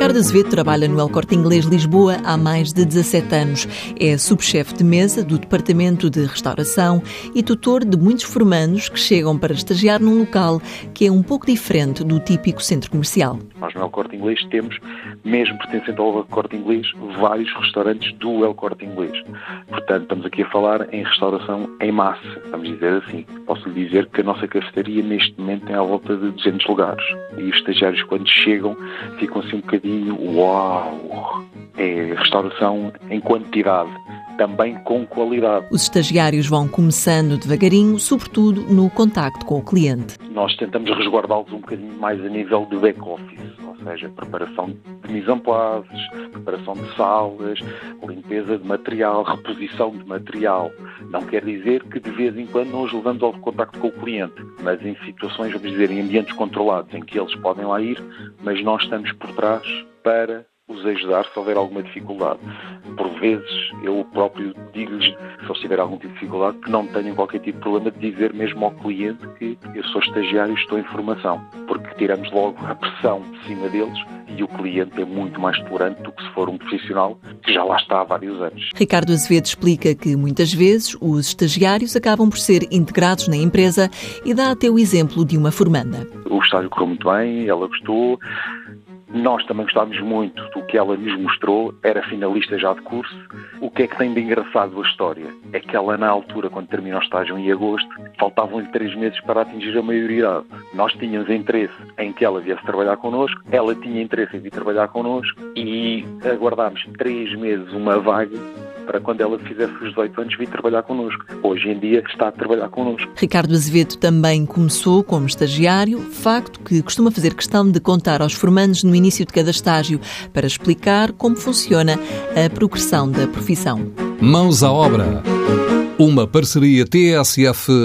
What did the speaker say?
Ricardo Azevedo trabalha no El Corte Inglês Lisboa há mais de 17 anos. É subchefe de mesa do Departamento de Restauração e tutor de muitos formandos que chegam para estagiar num local que é um pouco diferente do típico centro comercial. Nós no El Corte Inglês temos, mesmo pertencente ao El Corte Inglês, vários restaurantes do El Corte Inglês. Portanto, estamos aqui a falar em restauração em massa, vamos dizer assim. Posso lhe dizer que a nossa cafeteria neste momento tem à volta de 200 lugares. E os estagiários, quando chegam, ficam assim um bocadinho uau! É restauração em quantidade, também com qualidade. Os estagiários vão começando devagarinho, sobretudo no contacto com o cliente. Nós tentamos resguardá-los um bocadinho mais a nível de back-office, ou seja, preparação de mise en place, preparação de salas, limpeza de material, reposição de material. Não quer dizer que de vez em quando nós levamos ao contacto com o cliente, mas em situações, vamos dizer, em ambientes controlados, em que eles podem lá ir, mas nós estamos por trás para os ajudar se houver alguma dificuldade. Por vezes, eu próprio digo-lhes, se tiverem algum tipo de dificuldade, que não tenham qualquer tipo de problema de dizer mesmo ao cliente que eu sou estagiário e estou em formação, porque tiramos logo a pressão de cima deles e o cliente é muito mais tolerante do que se for um profissional que já lá está há vários anos. Ricardo Azevedo explica que muitas vezes os estagiários acabam por ser integrados na empresa e dá até o exemplo de uma formanda. O estágio correu muito bem, ela gostou, nós também gostávamos muito do que ela nos mostrou, era finalista já de curso. O que é que tem de engraçado a história? É que ela, na altura, quando terminou o estágio em agosto, faltavam-lhe três meses para atingir a maioridade. Nós tínhamos interesse em que ela viesse trabalhar connosco, ela tinha interesse em vir trabalhar connosco e aguardámos três meses uma vaga para quando ela fizesse os 18 anos vir trabalhar connosco. Hoje em dia está a trabalhar connosco. Ricardo Azevedo também começou como estagiário, facto que costuma fazer questão de contar aos formandos no início de cada estágio para explicar como funciona a progressão da profissão. Mãos à obra. Uma parceria TSF-IEFP.